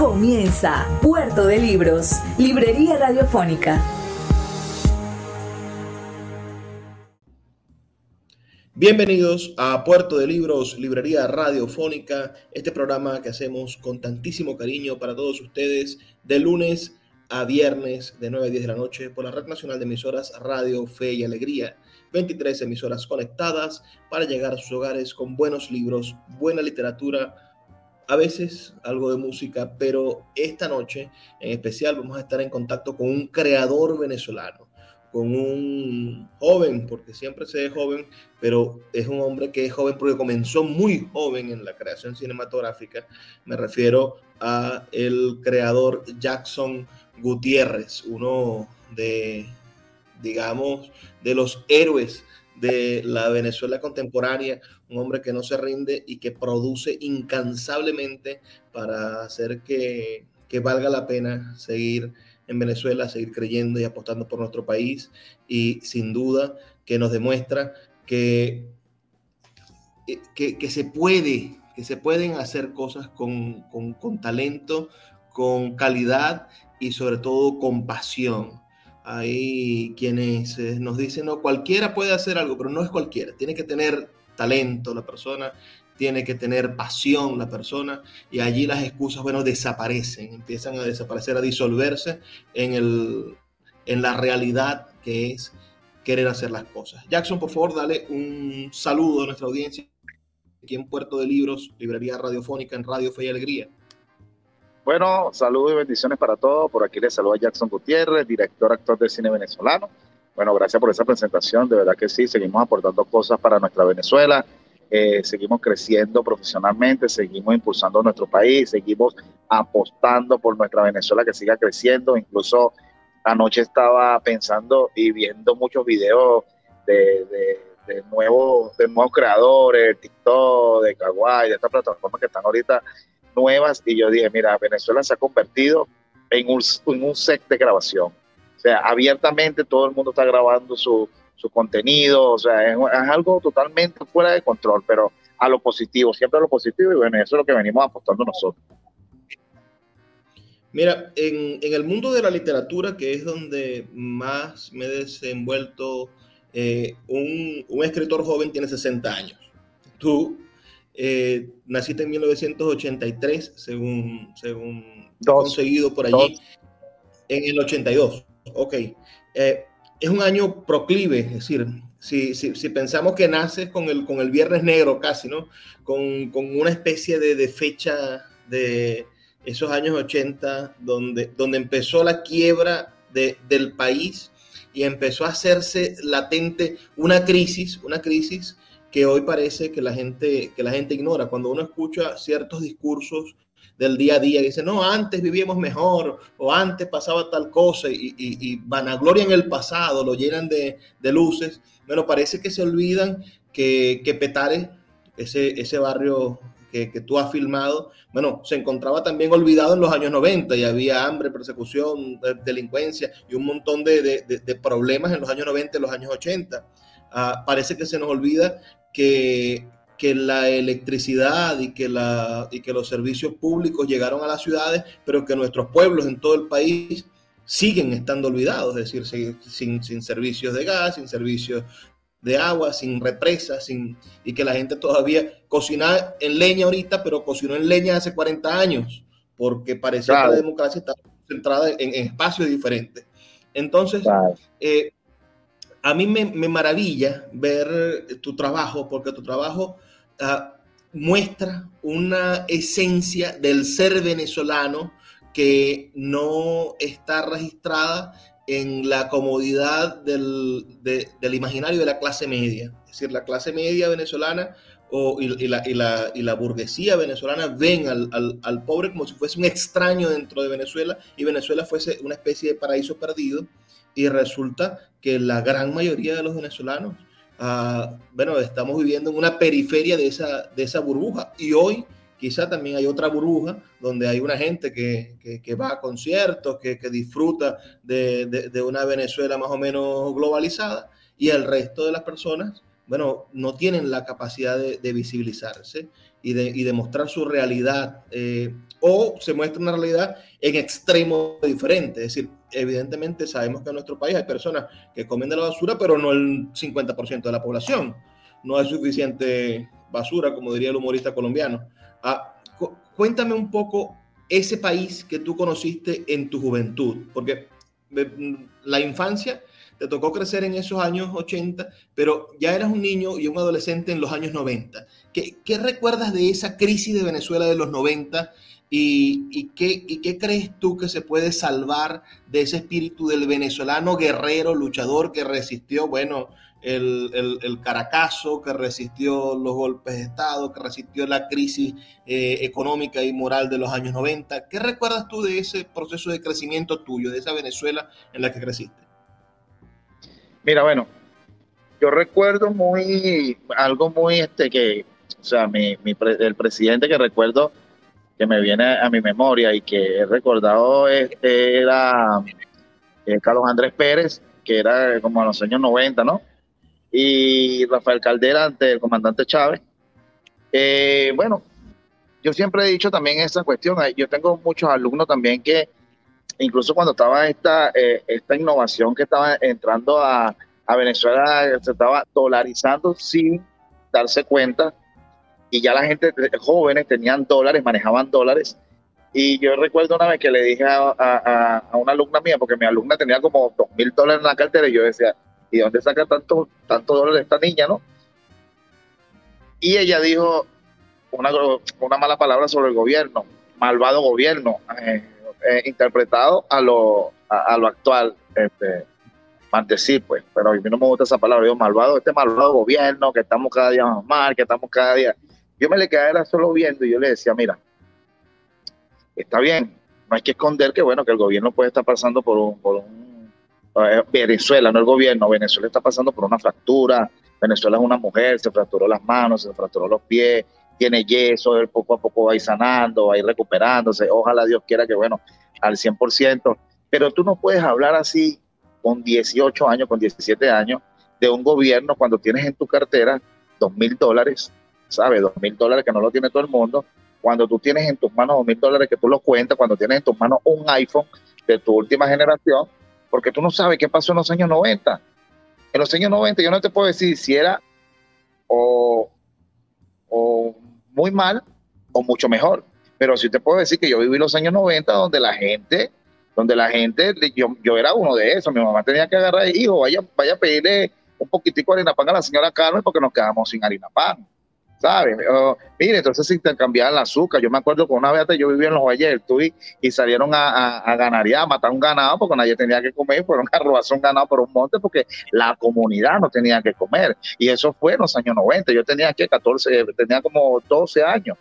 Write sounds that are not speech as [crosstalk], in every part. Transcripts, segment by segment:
Comienza Puerto de Libros, Librería Radiofónica. Bienvenidos a Puerto de Libros, Librería Radiofónica, este programa que hacemos con tantísimo cariño para todos ustedes de lunes a viernes de 9 a 10 de la noche por la Red Nacional de Emisoras Radio Fe y Alegría. 23 emisoras conectadas para llegar a sus hogares con buenos libros, buena literatura, a veces algo de música, pero esta noche en especial vamos a estar en contacto con un creador venezolano, con un joven, porque siempre se es joven, pero es un hombre que es joven porque comenzó muy joven en la creación cinematográfica. Me refiero a el creador Jackson Gutiérrez, uno de, digamos, de los héroes de la Venezuela contemporánea, un hombre que no se rinde y que produce incansablemente para hacer que, valga la pena seguir en Venezuela, seguir creyendo y apostando por nuestro país y sin duda que nos demuestra que, que, se puede, que se pueden hacer cosas con, con talento, con calidad y sobre todo con pasión. Hay quienes eh, nos dicen, no, cualquiera puede hacer algo, pero no es cualquiera. Tiene que tener talento la persona, tiene que tener pasión la persona y allí las excusas, bueno, desaparecen, empiezan a desaparecer, a disolverse en, el, en la realidad que es querer hacer las cosas. Jackson, por favor, dale un saludo a nuestra audiencia aquí en Puerto de Libros, Librería Radiofónica en Radio Fe y Alegría. Bueno, saludos y bendiciones para todos. Por aquí les saluda Jackson Gutiérrez, director, actor de cine venezolano. Bueno, gracias por esa presentación. De verdad que sí, seguimos aportando cosas para nuestra Venezuela. Eh, seguimos creciendo profesionalmente, seguimos impulsando nuestro país, seguimos apostando por nuestra Venezuela que siga creciendo. Incluso anoche estaba pensando y viendo muchos videos de, de, nuevos, de nuevos creadores, TikTok, de Kawaii, de estas plataformas que están ahorita nuevas y yo dije, mira, Venezuela se ha convertido en un, en un set de grabación. O sea, abiertamente todo el mundo está grabando su, su contenido, o sea, es, algo totalmente fuera de control, pero a lo positivo, siempre a lo positivo y bueno, eso es lo que venimos apostando nosotros. Mira, en, en el mundo de la literatura, que es donde más me he desenvuelto, eh, un, un escritor joven tiene 60 años. Tú eh, naciste en 1983, según, según conseguido por allí, en el 82. Ok. Eh, es un año proclive, es decir, si, si, si, pensamos que naces con el, con el Viernes Negro casi, ¿no? Con, con una especie de, fecha de esos años 80, donde, donde empezó la quiebra de, del país y empezó a hacerse latente una crisis, una crisis que hoy parece que la gente, que la gente ignora. Cuando uno escucha ciertos discursos del día a día, dice, no, antes vivíamos mejor o antes pasaba tal cosa y, y, y en el pasado, lo llenan de, de, luces. Bueno, parece que se olvidan que, que Petare, ese, ese barrio que, que, tú has filmado, bueno, se encontraba también olvidado en los años 90 y había hambre, persecución, delincuencia y un montón de, de, de problemas en los años 90 y los años 80. Ah, parece que se nos olvida que, que la electricidad y que, la, y que los servicios públicos llegaron a las ciudades, pero que nuestros pueblos en todo el país siguen estando olvidados, es decir, sin, sin servicios de gas, sin servicios de agua, sin represas, sin, y que la gente todavía cocina en leña ahorita, pero cocinó en leña hace 40 años, porque parecía que la democracia estaba centrada en, en espacios diferentes. Entonces, eh, a mí me, maravilla ver tu trabajo, porque tu trabajo uh, muestra una esencia del ser venezolano que no está registrada en la comodidad del, de, del imaginario de la clase media. Es decir, la clase media venezolana o, y, la, y, la, y, la, burguesía venezolana ven al, al, al, pobre como si fuese un extraño dentro de Venezuela y Venezuela fuese una especie de paraíso perdido y resulta que la gran mayoría de los venezolanos, uh, bueno, estamos viviendo en una periferia de esa, de esa burbuja y hoy quizá también hay otra burbuja donde hay una gente que, que, que va a conciertos, que, que disfruta de, de, de una Venezuela más o menos globalizada y el resto de las personas bueno, no tienen la capacidad de, de visibilizarse y de, y mostrar su realidad, eh, o se muestra una realidad en extremo diferente. Es decir, evidentemente sabemos que en nuestro país hay personas que comen de la basura, pero no el 50% de la población. No hay suficiente basura, como diría el humorista colombiano. Ah, cuéntame un poco ese país que tú conociste en tu juventud, porque eh, la infancia te tocó crecer en esos años 80, pero ya eras un niño y un adolescente en los años 90. ¿Qué, qué recuerdas de esa crisis de Venezuela de los 90 y, y, qué, crees tú que se puede salvar de ese espíritu del venezolano guerrero, luchador que resistió, bueno, el, el, el caracazo, que resistió los golpes de Estado, que resistió la crisis eh, económica y moral de los años 90? ¿Qué recuerdas tú de ese proceso de crecimiento tuyo, de esa Venezuela en la que creciste? Mira, bueno, yo recuerdo muy, algo muy, este, que, o sea, mi, mi el presidente que recuerdo que me viene a mi memoria y que he recordado este, era eh, Carlos Andrés Pérez, que era como a los años 90, ¿no? Y Rafael Caldera ante el comandante Chávez. Eh, bueno, yo siempre he dicho también esa cuestión, yo tengo muchos alumnos también que incluso cuando estaba esta, eh, esta innovación que estaba entrando a, Venezuela, se estaba dolarizando sin darse cuenta, y ya la gente, jóvenes, tenían dólares, manejaban dólares. Y yo recuerdo una vez que le dije a, a, a una alumna mía, porque mi alumna tenía como dos mil dólares en la cartera, y yo decía, ¿y dónde saca tanto, tanto dólares esta niña, no? Y ella dijo una, una mala palabra sobre el gobierno, malvado gobierno. Eh, eh, interpretado a lo, a, lo actual, este, decir, pues, pero a mí no me gusta esa palabra, yo malvado, este malvado gobierno, que estamos cada día más mal, que estamos cada día. Yo me le quedaba solo viendo y yo le decía, mira, está bien, no hay que esconder que, bueno, que el gobierno puede estar pasando por un, por un eh, Venezuela, no el gobierno, Venezuela está pasando por una fractura, Venezuela es una mujer, se fracturó las manos, se fracturó los pies, tiene yeso, él poco a poco va a ir sanando, va a ir recuperándose, ojalá Dios quiera que, bueno, al 100%, pero tú no puedes hablar así con 18 años, con 17 años, de un gobierno cuando tienes en tu cartera dos mil dólares, ¿sabes? Dos mil dólares que no lo tiene todo el mundo, cuando tú tienes en tus manos dos mil dólares que tú lo cuentas, cuando tienes en tus manos un iPhone de tu última generación, porque tú no sabes qué pasó en los años 90. En los años 90 yo no te puedo decir si era o, o muy mal o mucho mejor. Pero sí te puedo decir que yo viví los años 90 donde la gente, donde la gente, yo, yo era uno de esos, mi mamá tenía que agarrar, hijo, vaya, vaya a pedirle un poquitico de harina pan a la señora Carmen porque nos quedamos sin harina pan. ¿Sabes? Uh, mire, entonces se intercambiaban el azúcar. Yo me acuerdo que una vez yo vivía en los valles y, y salieron a, a, a ganaría, a matar un ganado porque nadie tenía que comer, fueron a robarse un ganado por un monte porque la comunidad no tenía que comer. Y eso fue en los años 90. Yo tenía que 14, tenía como 12 años.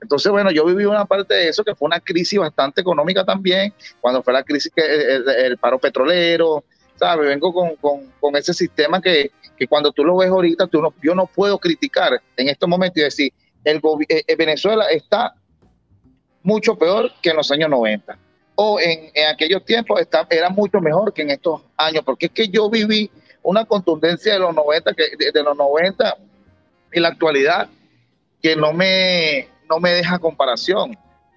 Entonces, bueno, yo viví una parte de eso que fue una crisis bastante económica también, cuando fue la crisis que el, el paro petrolero, ¿sabes? Vengo con, con, con ese sistema que, que cuando tú lo ves ahorita, tú yo no puedo criticar en estos momentos y decir, el, eh, eh, Venezuela está mucho peor que en los años 90. O en, aquellos tiempos está, era mucho mejor que en estos años, porque es que yo viví una contundencia de los 90, que, de, de los 90 y la actualidad, que no me, no me deja comparación.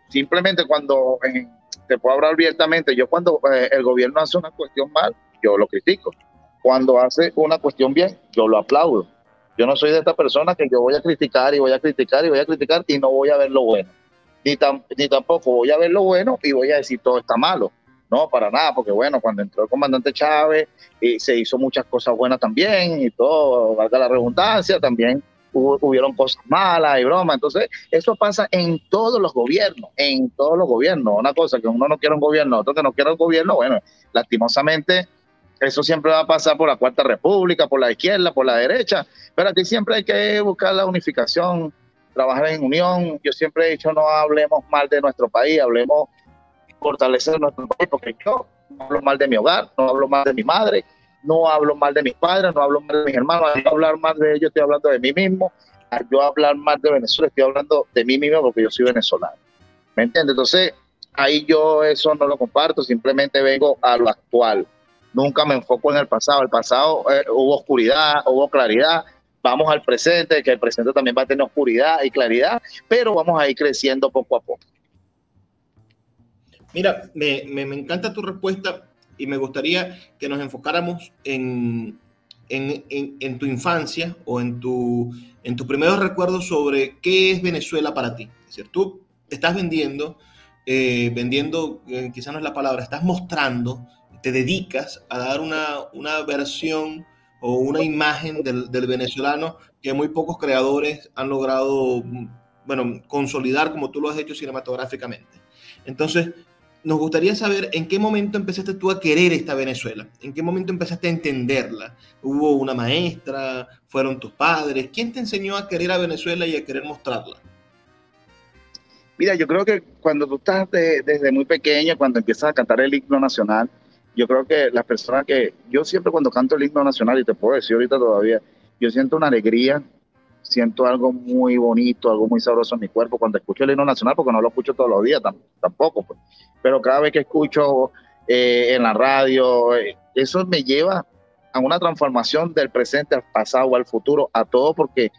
Simplemente cuando, eh, te puedo hablar abiertamente, yo cuando eh, el gobierno hace una cuestión mal, yo lo critico cuando hace una cuestión bien, yo lo aplaudo. Yo no soy de esta persona que yo voy a criticar y voy a criticar y voy a criticar y no voy a ver lo bueno. Ni, tam, ni tampoco voy a ver lo bueno y voy a decir todo está malo. No, para nada, porque bueno, cuando entró el comandante Chávez y se hizo muchas cosas buenas también y todo, valga la redundancia, también hubo, hubieron cosas malas y bromas. Entonces, eso pasa en todos los gobiernos, en todos los gobiernos. Una cosa que uno no quiere un gobierno, otro que no quiere un gobierno, bueno, lastimosamente eso siempre va a pasar por la Cuarta República, por la izquierda, por la derecha, pero aquí siempre hay que buscar la unificación, trabajar en unión. Yo siempre he dicho, no hablemos mal de nuestro país, hablemos fortalecer nuestro país, porque yo no hablo mal de mi hogar, no hablo mal de mi madre, no hablo mal de mis padres, no hablo mal de mis hermanos, al hablar mal de ellos estoy hablando de mí mismo, al yo hablar mal de Venezuela estoy hablando de mí mismo porque yo soy venezolano. ¿Me entiendes? Entonces, ahí yo eso no lo comparto, simplemente vengo a lo actual. Nunca me enfoco en el pasado. El pasado eh, hubo oscuridad, hubo claridad. Vamos al presente, que el presente también va a tener oscuridad y claridad, pero vamos a ir creciendo poco a poco. Mira, me, me, encanta tu respuesta y me gustaría que nos enfocáramos en, en, en, tu infancia o en, tu, en tus primeros recuerdos sobre qué es Venezuela para ti. Es decir, tú estás vendiendo, eh, vendiendo, eh, quizás no es la palabra, estás mostrando, te dedicas a dar una, una versión o una imagen del, del, venezolano que muy pocos creadores han logrado, bueno, consolidar como tú lo has hecho cinematográficamente. Entonces, nos gustaría saber en qué momento empezaste tú a querer esta Venezuela, en qué momento empezaste a entenderla. ¿Hubo una maestra? ¿Fueron tus padres? ¿Quién te enseñó a querer a Venezuela y a querer mostrarla? Mira, yo creo que cuando tú estás desde muy pequeño, cuando empiezas a cantar el himno nacional, yo creo que las personas que, yo siempre cuando canto el himno nacional, y te puedo decir ahorita todavía, yo siento una alegría, siento algo muy bonito, algo muy sabroso en mi cuerpo cuando escucho el himno nacional, porque no lo escucho todos los días tampoco, pues. pero cada vez que escucho eh, en la radio, eh, eso me lleva a una transformación del presente al pasado al futuro, a todo, porque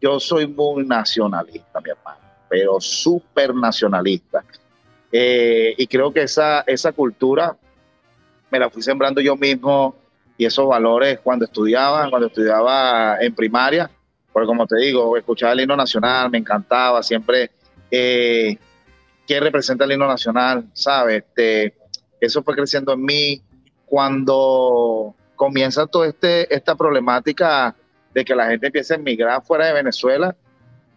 yo soy muy nacionalista, mi hermano pero súper nacionalista. Eh, y creo que esa, esa cultura me la fui sembrando yo mismo y esos valores cuando estudiaba, cuando estudiaba en primaria, porque como te digo, escuchaba el himno nacional, me encantaba, siempre, eh, ¿qué representa el himno nacional? ¿Sabes? Este, eso fue creciendo en mí cuando comienza toda este, esta problemática de que la gente empieza a emigrar fuera de Venezuela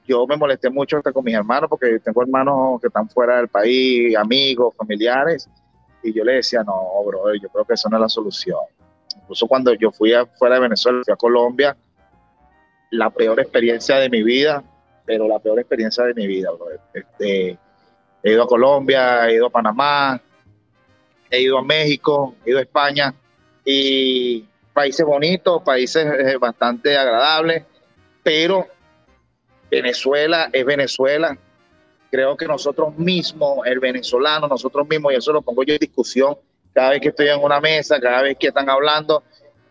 yo me molesté mucho hasta con mis hermanos porque tengo hermanos que están fuera del país, amigos, familiares, y yo le decía, no, bro, yo creo que eso no es la solución. Incluso cuando yo fui fuera de Venezuela, fui a Colombia, la peor experiencia de mi vida, pero la peor experiencia de mi vida, bro. Este, he ido a Colombia, he ido a Panamá, he ido a México, he ido a España, y países bonitos, países eh, bastante agradables, pero Venezuela es Venezuela. Creo que nosotros mismos, el venezolano, nosotros mismos, y eso lo pongo yo en discusión cada vez que estoy en una mesa, cada vez que están hablando,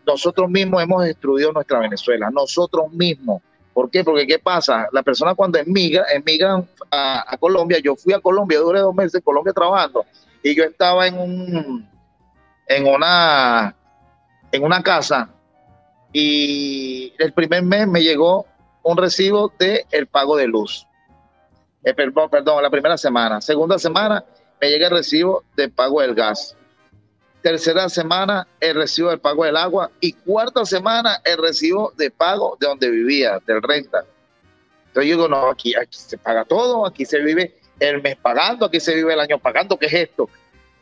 nosotros mismos hemos destruido nuestra Venezuela, nosotros mismos. ¿Por qué? Porque ¿qué pasa? La persona cuando emigra, emigran a, Colombia, yo fui a Colombia, duré dos meses en Colombia trabajando, y yo estaba en un, en una, en una casa, y el primer mes me llegó un recibo de pago de luz. Eh, perdón, perdón, la primera semana. Segunda semana me llega el recibo de pago del gas. Tercera semana el recibo del pago del agua y cuarta semana el recibo de pago de donde vivía, del renta. Entonces yo digo, no, aquí, aquí se paga todo, aquí se vive el mes pagando, aquí se vive el año pagando, ¿qué es esto?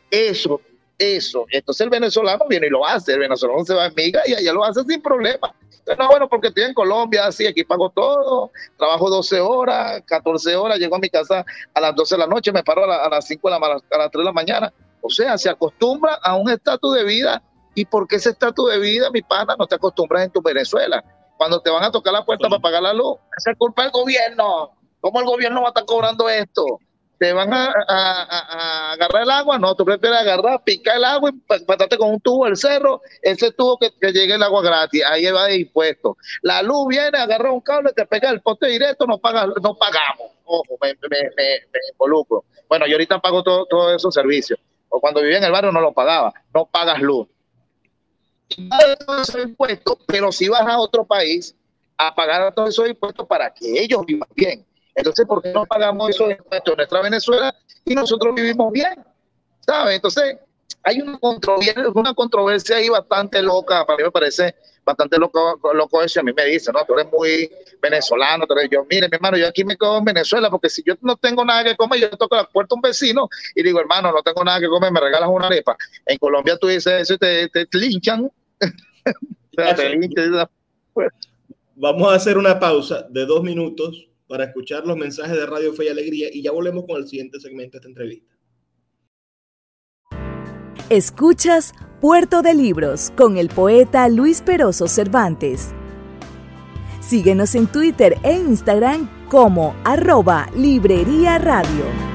Eso, eso. Entonces el venezolano viene y lo hace, el venezolano se va en miga y allá lo hace sin problema no, bueno, porque estoy en Colombia, así, aquí pago todo, trabajo 12 horas, 14 horas, llego a mi casa a las 12 de la noche, me paro a, las 5 de la, a las 3 de la mañana. O sea, se acostumbra a un estatus de vida. ¿Y por qué ese estatus de vida, mi pana, no te acostumbras en tu Venezuela? Cuando te van a tocar la puerta para pagar la luz, esa es culpa del gobierno. ¿Cómo el gobierno va a estar cobrando esto? Te van a, agarrar el agua, no, tú prefieres agarrar, picar el agua y pasarte con un tubo del cerro, ese tubo que, llegue el agua gratis, ahí va de impuesto. La luz viene, agarra un cable, te pega el poste directo, no, paga, no pagamos. Ojo, me, involucro. Bueno, yo ahorita pago todos todo esos servicios. O cuando vivía en el barrio no lo pagaba, no pagas luz. Todos esos impuestos, pero si vas a otro país a pagar todos esos impuestos para que ellos vivan bien entonces, ¿por qué no pagamos esos impuestos en nuestra Venezuela y nosotros vivimos bien? ¿Sabes? Entonces, hay una controversia, una controversia ahí bastante loca, para mí me parece bastante loco, loco eso, a mí me dice, ¿no? Tú eres muy venezolano, pero yo, mire, mi hermano, yo aquí me quedo en Venezuela, porque si yo no tengo nada que comer, yo toco la puerta a un vecino y digo, hermano, no tengo nada que comer, me regalas una arepa. En Colombia tú dices eso y te, te, [laughs] linchan. Vamos a hacer una pausa de dos minutos para escuchar los mensajes de Radio Fe y Alegría y ya volvemos con el siguiente segmento de esta entrevista. Escuchas Puerto de Libros con el poeta Luis Peroso Cervantes. Síguenos en Twitter e Instagram como arroba Librería Radio.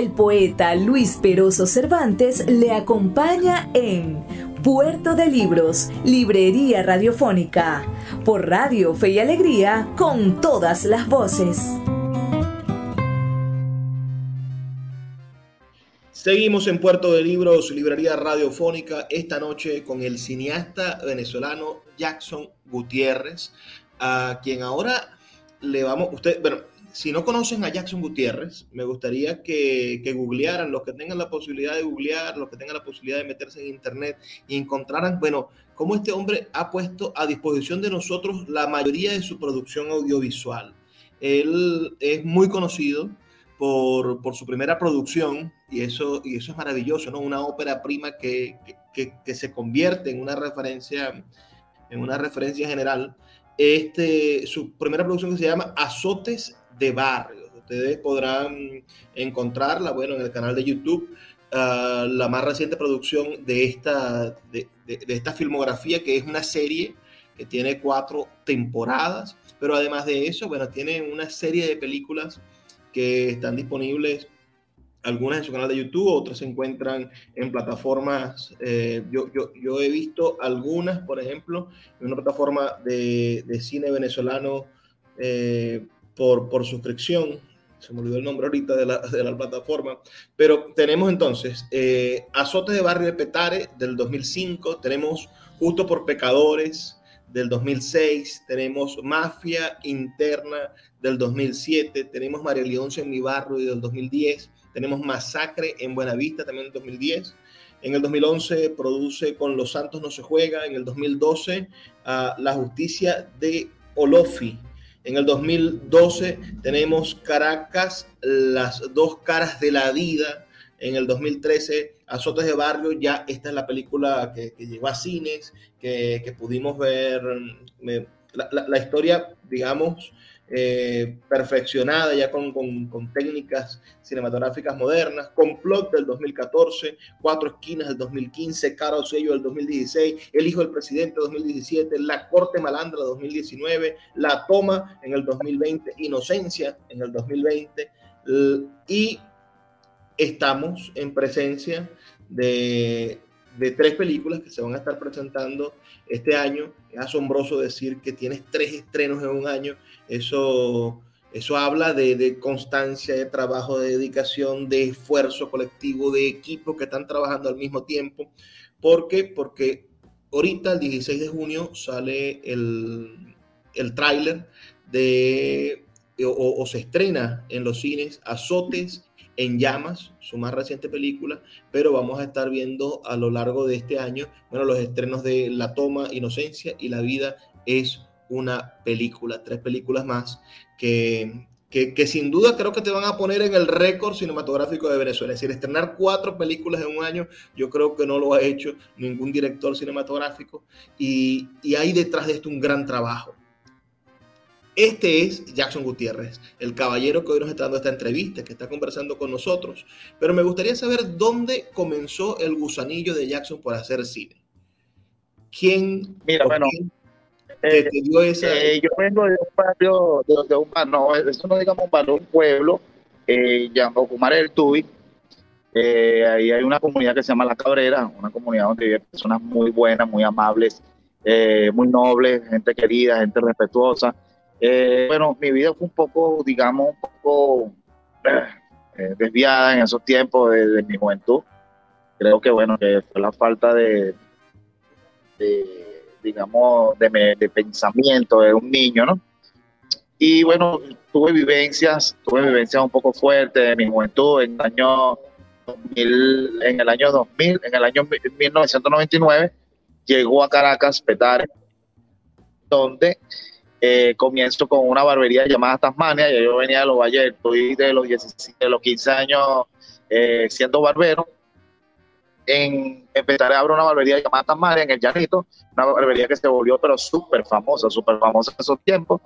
El poeta Luis Peroso Cervantes le acompaña en Puerto de Libros, Librería Radiofónica, por Radio Fe y Alegría, con todas las voces. Seguimos en Puerto de Libros, Librería Radiofónica, esta noche con el cineasta venezolano Jackson Gutiérrez a quien ahora le vamos, usted, bueno, si no conocen a Jackson Gutiérrez, me gustaría que, que, googlearan, los que tengan la posibilidad de googlear, los que tengan la posibilidad de meterse en internet y encontraran, bueno, cómo este hombre ha puesto a disposición de nosotros la mayoría de su producción audiovisual. Él es muy conocido por, por su primera producción y eso, y eso es maravilloso, ¿no? Una ópera prima que, que, que se convierte en una referencia, en una referencia general este, su primera producción que se llama Azotes de Barrio. Ustedes podrán encontrarla, bueno, en el canal de YouTube, ah, la más reciente producción de esta, de, esta filmografía, que es una serie que tiene cuatro temporadas, pero además de eso, bueno, tiene una serie de películas que están disponibles algunas en su canal de YouTube, otras se encuentran en plataformas. Eh, yo, yo, yo, he visto algunas, por ejemplo, en una plataforma de, de cine venezolano eh, por, por, suscripción. Se me olvidó el nombre ahorita de la, de la plataforma. Pero tenemos entonces eh, Azotes de Barrio de Petare del 2005, tenemos Justo por Pecadores del 2006, tenemos Mafia Interna del 2007, tenemos María Leonce en mi barrio del 2010 tenemos Masacre en Buenavista también en 2010. En el 2011 produce Con los Santos no se juega. En el 2012 ah, La Justicia de Olofi. En el 2012 tenemos Caracas, Las dos caras de la vida. En el 2013 Azotes de Barrio, ya esta es la película que, llegó a cines, que, pudimos ver mm, la, la historia, digamos, eh, perfeccionada ya con, técnicas cinematográficas modernas, Complot del 2014, Cuatro Esquinas del 2015, Caro Sello del 2016, El Hijo del Presidente 2017, La Corte Malandra 2019, La Toma en el 2020, Inocencia en el 2020 y estamos en presencia de de tres películas que se van a estar presentando este año. Es asombroso decir que tienes tres estrenos en un año. Eso, eso habla de, constancia, de trabajo, de dedicación, de esfuerzo colectivo, de equipos que están trabajando al mismo tiempo. ¿Por qué? Porque ahorita, el 16 de junio, sale el, el tráiler de, o se estrena en los cines Azotes en llamas, su más reciente película, pero vamos a estar viendo a lo largo de este año, bueno, los estrenos de La Toma, Inocencia y La Vida es una película, tres películas más que, que, sin duda creo que te van a poner en el récord cinematográfico de Venezuela. Es decir, estrenar cuatro películas en un año, yo creo que no lo ha hecho ningún director cinematográfico y, y hay detrás de esto un gran trabajo Este es Jackson Gutiérrez, el caballero que hoy nos está dando esta entrevista, que está conversando con nosotros. Pero me gustaría saber dónde comenzó el gusanillo de Jackson por hacer cine. ¿Quién, Mira, bueno, te, dio esa... Eh, yo vengo de un barrio, de, un no, eso no digamos un barrio, un pueblo, eh, llamado Cumare del Tubi. Eh, ahí hay una comunidad que se llama La Cabrera, una comunidad donde viven personas muy buenas, muy amables, eh, muy nobles, gente querida, gente respetuosa. Eh, bueno, mi vida fue un poco, digamos, un poco [clears throat] eh, desviada en esos tiempos de, mi juventud. Creo que, bueno, fue la falta de, digamos, de, de, pensamiento de un niño, ¿no? Y bueno, tuve vivencias, tuve vivencias un poco fuertes de mi juventud en el año 2000, en el año 2000, en el año 1999 llegó a Caracas, Petare, donde eh, comienzo con una barbería llamada Tasmania, y yo venía de los valles, estoy de los, de los 15 años eh, siendo barbero. En, en Petare abro una barbería llamada Tasmania en el Llanito, una barbería que se volvió pero súper famosa, súper famosa en esos tiempos.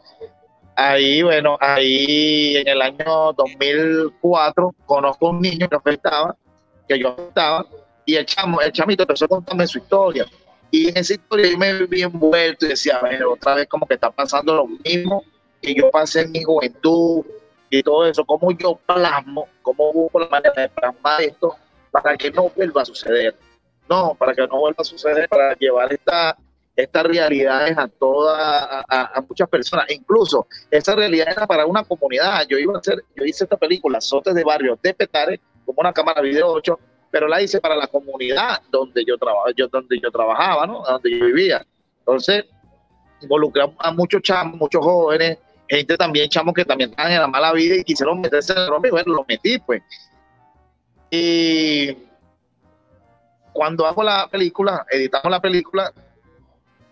Ahí, bueno, ahí en el año 2004 conozco a un niño que afectaba, que yo afectaba, y el chamo, el chamito empezó a contarme su historia y en esa historia yo me vi envuelto y decía, a ver, otra vez como que está pasando lo mismo que yo pasé en mi juventud y todo eso, cómo yo plasmo, cómo busco la manera de plasmar esto para que no vuelva a suceder. No, para que no vuelva a suceder, para llevar esta, estas realidades a todas, a, muchas personas. Incluso esa realidad era para una comunidad. Yo iba a hacer, yo hice esta película, Sotes de Barrio de Petare, como una cámara video 8, pero la hice para la comunidad donde yo, trabajaba, yo, donde yo trabajaba, ¿no? Donde yo vivía. Entonces, involucramos a muchos chamos, muchos jóvenes, gente también, chamos que también estaban en la mala vida y quisieron meterse en el rompe, bueno, lo metí, pues. Y cuando hago la película, editamos la película,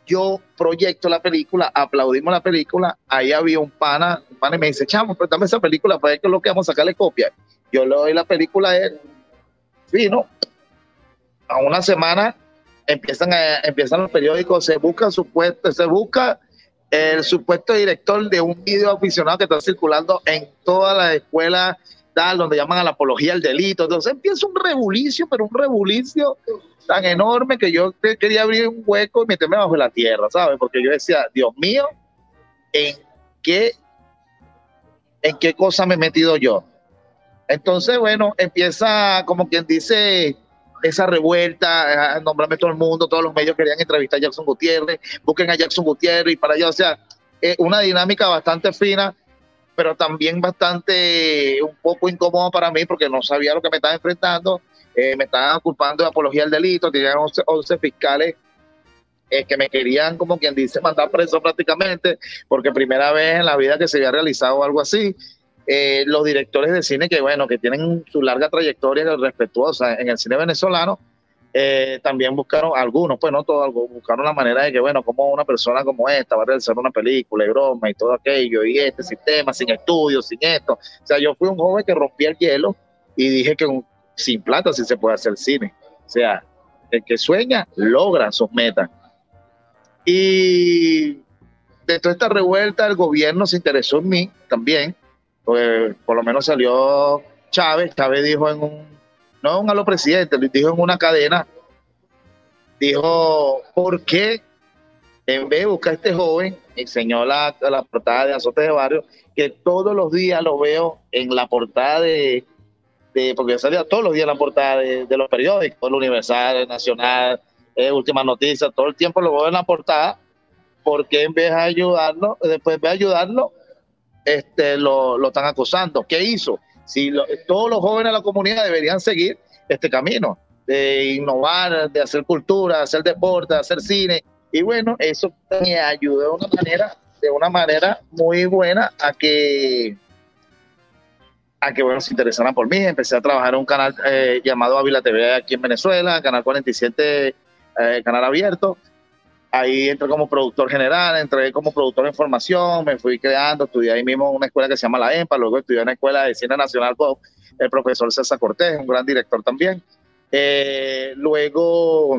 yo proyecto la película, aplaudimos la película, ahí había un pana, un pana y me dice, chamo, préstame esa película, para ver qué es lo que vamos a sacarle copia. Yo le doy la película a él, vino, a una semana empiezan, a, empiezan los periódicos, se busca supuesto, se busca el supuesto director de un video aficionado que está circulando en todas las escuelas tal, donde llaman a la apología al delito. Entonces empieza un rebulicio, pero un rebulicio tan enorme que yo quería abrir un hueco y meterme bajo la tierra, ¿sabes? Porque yo decía, Dios mío, ¿en qué, en qué cosa me he metido yo? Entonces, bueno, empieza como quien dice esa revuelta, nombrarme todo el mundo, todos los medios querían entrevistar a Jackson Gutiérrez, busquen a Jackson Gutiérrez y para allá, o sea, una dinámica bastante fina, pero también bastante un poco incómoda para mí porque no sabía lo que me estaba enfrentando, eh, me estaban culpando de apología al delito, tenían 11, fiscales eh, que me querían, como quien dice, [laughs] mandar preso prácticamente, porque primera vez en la vida que se había realizado algo así. Eh, los directores de cine que, bueno, que tienen su larga trayectoria respetuosa en el cine venezolano, eh, también buscaron, algunos, pues no todos, buscaron la manera de que, bueno, como una persona como esta va a realizar una película y broma y todo aquello, y este sistema, sin estudios, sin esto. O sea, yo fui un joven que rompía el hielo y dije que sin plata sí se puede hacer cine. O sea, el que sueña logra sus metas. Y de toda esta revuelta, el gobierno se interesó en mí también pues, por lo menos salió Chávez, Chávez dijo en un, no un a los presidentes, dijo en una cadena, dijo, ¿por qué en vez de buscar a este joven, enseñó la, la portada de Azotes de Barrio, que todos los días lo veo en la portada de, porque salía todos los días en la portada de, los periódicos, el Universal, el Nacional, eh, Última Noticia, todo el tiempo lo veo en la portada, porque en vez de ayudarlo, después de ayudarlo, este, lo, lo están acusando. ¿Qué hizo? Si todos los jóvenes de la comunidad deberían seguir este camino de innovar, de hacer cultura, hacer deporte, de hacer cine. Y bueno, eso me ayudó de una manera, de una manera muy buena a que a que bueno, se interesaran por mí. Empecé a trabajar en un canal eh, llamado Avila TV aquí en Venezuela, Canal 47, eh, canal abierto ahí entré como productor general, entré como productor de formación, me fui creando, estudié ahí mismo en una escuela que se llama la EMPA, luego estudié en la Escuela de Cine Nacional con el profesor César Cortés, un gran director también. Eh, luego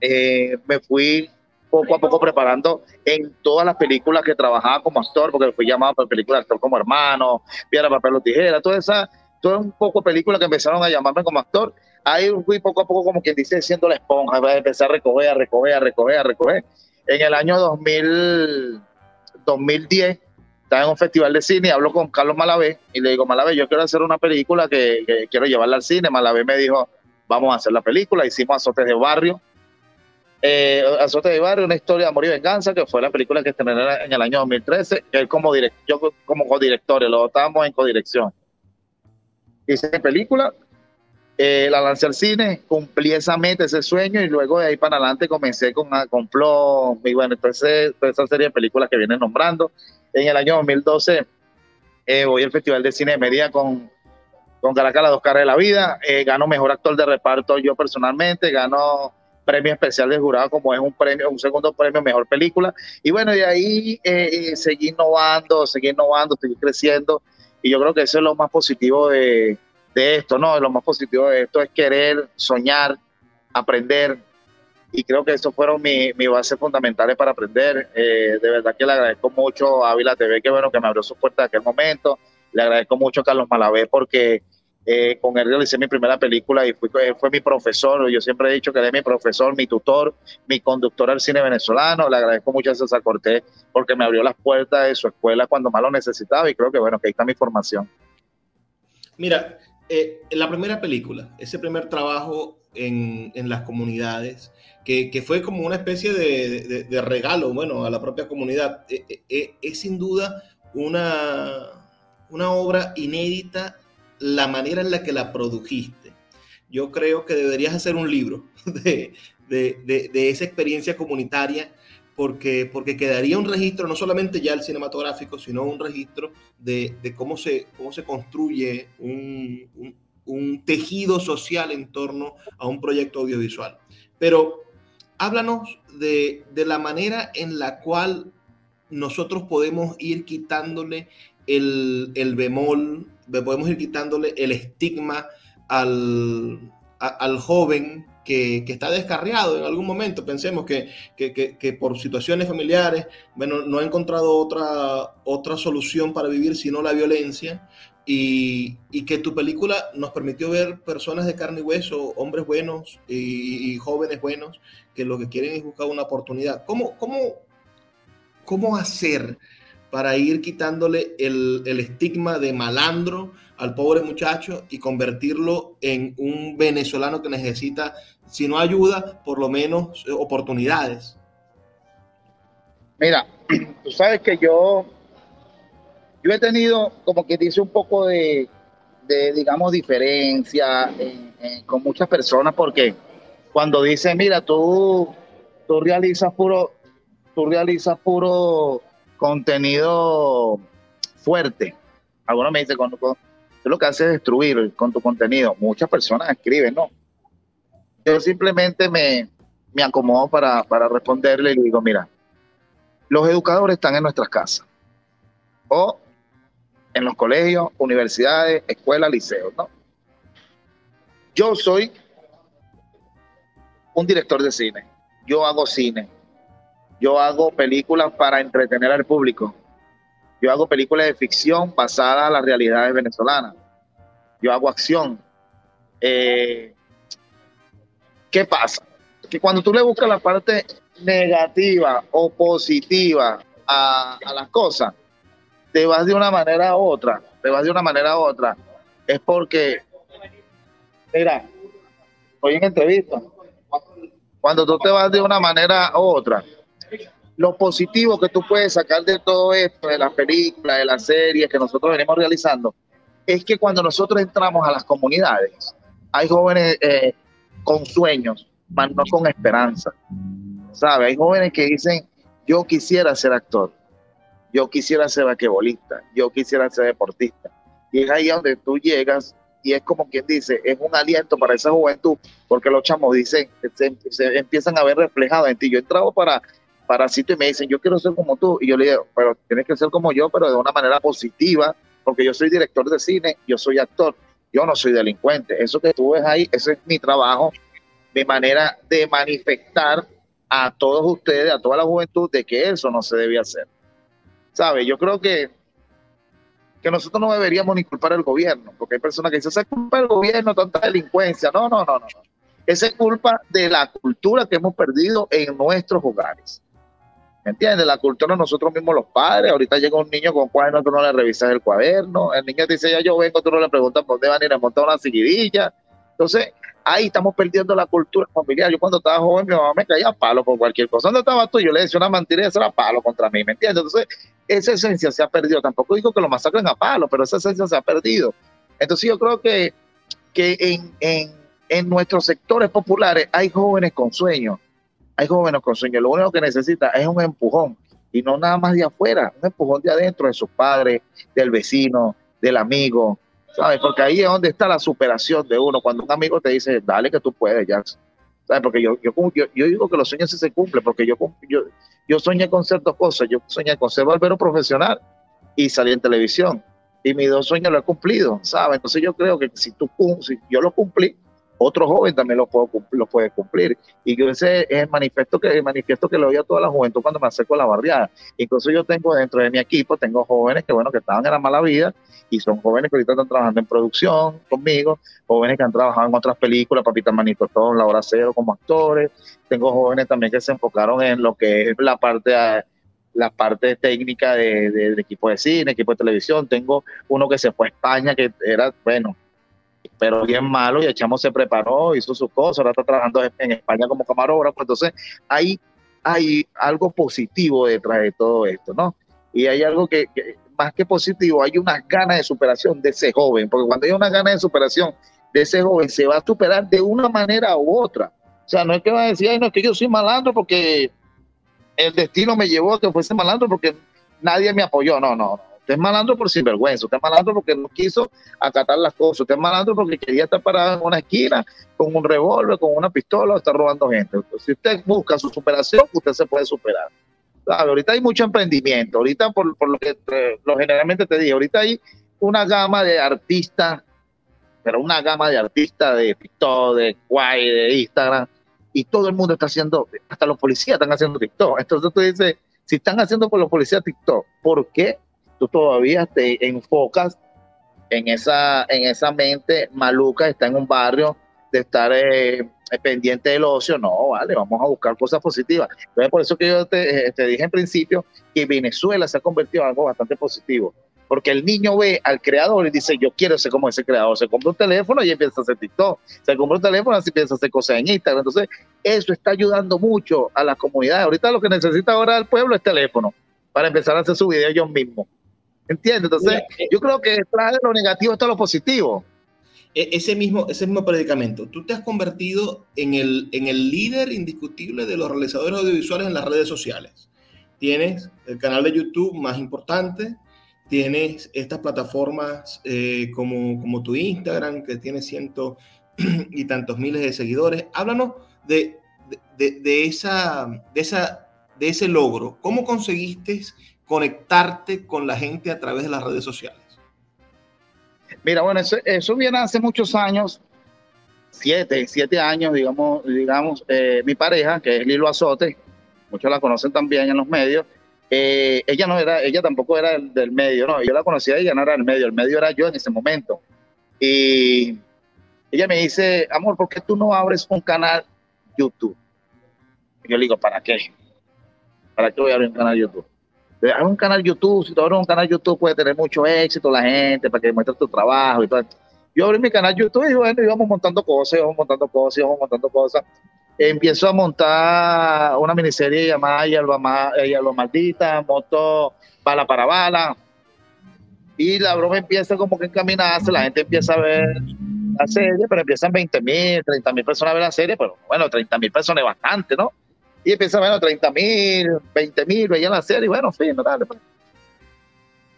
eh, me fui poco a poco preparando en todas las películas que trabajaba como actor, porque fui llamado para películas de actor como hermano, piedra, papel o tijera, toda esa, todo un poco películas que empezaron a llamarme como actor. Ahí fui poco a poco, como quien dice, siendo la esponja, empecé a recoger, a recoger, a recoger, a recoger. En el año 2000, 2010 estaba en un festival de cine hablo con Carlos Malavé y le digo, Malavé, yo quiero hacer una película que, quiero llevarla al cine. Malavé me dijo, vamos a hacer la película. Hicimos Azotes de Barrio. Eh, de Barrio, una historia de amor y venganza, que fue la película que estrenó en el año 2013. Él como direct, yo como codirector, lo estábamos en codirección. Hice la película, eh, la lancé al cine, cumplí esa meta, ese sueño, y luego de ahí para adelante comencé con Complot, y bueno, entonces toda esa serie de películas que vienen nombrando. En el año 2012 eh, voy al Festival de Cine de Mérida con, con Caracas, las dos caras de la vida, eh, gano Mejor Actor de Reparto yo personalmente, gano premio especial de jurado como es un premio, un segundo premio Mejor Película, y bueno, de ahí seguí innovando, seguí innovando, seguí creciendo, y yo creo que eso es lo más positivo de de esto, ¿no? Lo más positivo de esto es querer, soñar, aprender. Y creo que eso fueron mis mi bases fundamentales para aprender. Eh, de verdad que le agradezco mucho a Ávila TV, que bueno, que me abrió su puerta en aquel momento. Le agradezco mucho a Carlos Malavé porque eh, con él realicé mi primera película y fue, fue mi profesor. Yo siempre he dicho que él es mi profesor, mi tutor, mi conductor al cine venezolano. Le agradezco mucho a César Cortés porque me abrió las puertas de su escuela cuando más lo necesitaba y creo que bueno, que ahí está mi formación. Mira, eh, la primera película, ese primer trabajo en, en las comunidades, que, que, fue como una especie de, de, regalo, bueno, a la propia comunidad, eh, eh, es sin duda una, una obra inédita la manera en la que la produjiste. Yo creo que deberías hacer un libro [laughs] de, de esa experiencia comunitaria porque, porque quedaría un registro, no solamente ya el cinematográfico, sino un registro de, de cómo, se, cómo se construye un, un, tejido social en torno a un proyecto audiovisual. Pero háblanos de, de la manera en la cual nosotros podemos ir quitándole el, el bemol, podemos ir quitándole el estigma al, al joven que, está descarriado en algún momento. Pensemos que, que, por situaciones familiares, bueno, no ha encontrado otra, otra solución para vivir sino la violencia. Y, y, que tu película nos permitió ver personas de carne y hueso, hombres buenos y, jóvenes buenos, que lo que quieren es buscar una oportunidad. ¿Cómo, cómo, cómo hacer para ir quitándole el, el estigma de malandro al pobre muchacho y convertirlo en un venezolano que necesita si no ayuda, por lo menos eh, oportunidades. Mira, [clears throat] tú sabes que yo, yo he tenido, como que dice, un poco de, digamos, diferencia con muchas personas, porque cuando dicen, mira, tú, tú realizas puro, tú realizas puro contenido fuerte. Algunos me dicen, tú lo que haces es destruir con tu contenido. Muchas personas escriben, ¿no? Yo simplemente me, me acomodo para, para responderle y le digo, mira, los educadores están en nuestras casas o en los colegios, universidades, escuelas, liceos, ¿no? Yo soy un director de cine, yo hago cine, yo hago películas para entretener al público, yo hago películas de ficción basadas en las realidades venezolanas, yo hago acción, eh, ¿Qué pasa? Que cuando tú le buscas la parte negativa o positiva a, las cosas, te vas de una manera a otra, te vas de una manera a otra. Es porque, mira, hoy en entrevista, cuando tú te vas de una manera a otra, lo positivo que tú puedes sacar de todo esto, de las películas, de las series que nosotros venimos realizando, es que cuando nosotros entramos a las comunidades, hay jóvenes eh, con sueños, mas no con esperanza. ¿Sabe? Hay jóvenes que dicen, yo quisiera ser actor, yo quisiera ser basquetbolista, yo quisiera ser deportista. Y es ahí donde tú llegas y es como quien dice, es un aliento para esa juventud, porque los chamos dicen, se, empiezan a ver reflejados en ti. Yo he entrado para, para sitio y me dicen, yo quiero ser como tú. Y yo le digo, pero tienes que ser como yo, pero de una manera positiva, porque yo soy director de cine, yo soy actor yo no soy delincuente. Eso que tú ves ahí, ese es mi trabajo, mi manera de manifestar a todos ustedes, a toda la juventud, de que eso no se debía hacer. ¿Sabe? Yo creo que, que nosotros no deberíamos ni culpar al gobierno, porque hay personas que dicen, es culpa del gobierno, tanta delincuencia. No, no, no. no. Esa es culpa de la cultura que hemos perdido en nuestros hogares. ¿Me entiendes? La cultura nosotros mismos los padres. Ahorita llega un niño con cuaderno, tú no le revisas el cuaderno. El niño dice, ya yo vengo, tú no le preguntas por dónde van a ir a montar una seguidilla. Entonces, ahí estamos perdiendo la cultura familiar. Yo cuando estaba joven, mi mamá me caía a palo por cualquier cosa. ¿Dónde estabas tú? Yo le decía una mentira y eso era palo contra mí, ¿me entiendes? Entonces, esa esencia se ha perdido. Tampoco digo que lo masacren a palo, pero esa esencia se ha perdido. Entonces, yo creo que, que en, en, en nuestros sectores populares hay jóvenes con sueños hay jóvenes con sueños, lo único que necesita es un empujón y no nada más de afuera, un empujón de adentro, de sus padres, del vecino, del amigo, ¿sabes? Porque ahí es donde está la superación de uno, cuando un amigo te dice, dale que tú puedes, ya. ¿Sabes? Porque yo, yo, yo, digo que los sueños sí se cumplen, porque yo, yo, yo soñé con ciertas cosas, yo soñé con ser barbero profesional y salir en televisión. Y mis dos sueños lo he cumplido, ¿sabes? Entonces yo creo que si tú si yo lo cumplí, otro joven también lo puede, lo puede cumplir. Y ese es el manifiesto que, el manifiesto que le doy a toda la juventud cuando me acerco a la barriada. Incluso yo tengo dentro de mi equipo, tengo jóvenes que, bueno, que estaban en la mala vida y son jóvenes que ahorita están trabajando en producción conmigo, jóvenes que han trabajado en otras películas, Papita Todo, La Hora Cero como actores. Tengo jóvenes también que se enfocaron en lo que es la parte la parte técnica de, del equipo de cine, equipo de televisión. Tengo uno que se fue a España, que era, bueno, pero bien malo y Echamo se preparó, hizo sus cosas, ahora está trabajando en España como camarógrafo, entonces hay, hay algo positivo detrás de todo esto, ¿no? Y hay algo que, más que positivo, hay una ganas de superación de ese joven, porque cuando hay una gana de superación de ese joven, se va a superar de una manera u otra. O sea, no es que va a decir, ay, no, es que yo soy malandro porque el destino me llevó a que fuese malandro porque nadie me apoyó. No, no, no. Usted es malandro por sinvergüenza, usted es malandro porque no quiso acatar las cosas, usted es malandro porque quería estar parado en una esquina con un revólver, con una pistola o estar robando gente. si usted busca su superación, usted se puede superar. Ahorita hay mucho emprendimiento, ahorita por, lo que lo generalmente te dije, ahorita hay una gama de artistas, pero una gama de artistas de TikTok, de Kwai, de Instagram, y todo el mundo está haciendo, hasta los policías están haciendo TikTok. Entonces tú dices, si están haciendo por los policías TikTok, ¿por qué tú todavía te enfocas en esa, en esa mente maluca, está en un barrio de estar eh, pendiente del ocio, no, vale, vamos a buscar cosas positivas. Entonces, por eso que yo te, eh, te, dije en principio que Venezuela se ha convertido en algo bastante positivo, porque el niño ve al creador y dice, yo quiero ser como ese creador, se compra un teléfono y empieza a hacer TikTok, se compra un teléfono y empieza a hacer cosas en Instagram, entonces eso está ayudando mucho a la comunidad. Ahorita lo que necesita ahora el pueblo es teléfono para empezar a hacer su video ellos mismos. ¿Entiendes? Entonces, yo creo que de lo negativo está lo positivo. E, ese mismo, ese mismo predicamento, tú te has convertido en el, en el líder indiscutible de los realizadores audiovisuales en las redes sociales. Tienes el canal de YouTube más importante, tienes estas plataformas eh, como, como tu Instagram, que tiene ciento y tantos miles de seguidores. Háblanos de, de, de, esa, de, esa, de ese logro. ¿Cómo conseguiste conectarte con la gente a través de las redes sociales? Mira, bueno, eso, viene hace muchos años, siete, siete años, digamos, digamos eh, mi pareja, que es Lilo Azote, muchos la conocen también en los medios, eh, ella no era, ella tampoco era del, medio, no, yo la conocía, ella no era del medio, el medio era yo en ese momento. Y ella me dice, amor, ¿por qué tú no abres un canal YouTube? Y yo le digo, ¿para qué? ¿Para qué voy a abrir un canal YouTube? Haz un canal YouTube, si tú abres un canal YouTube puede tener mucho éxito la gente para que muestre tu trabajo y todo. Yo abrí mi canal YouTube y bueno, íbamos montando cosas, íbamos montando cosas, íbamos montando cosas. Empiezo a montar una miniserie llamada Ella lo Maldita, moto Bala para Bala. Y la broma empieza como que encaminarse, la gente empieza a ver la serie, pero empiezan 20 mil, 30 mil personas a ver la serie, pero bueno, 30 mil personas es bastante, ¿no? Y empieza, bueno, 30 mil, 20 mil, veían la serie, bueno, fin, dale, pues.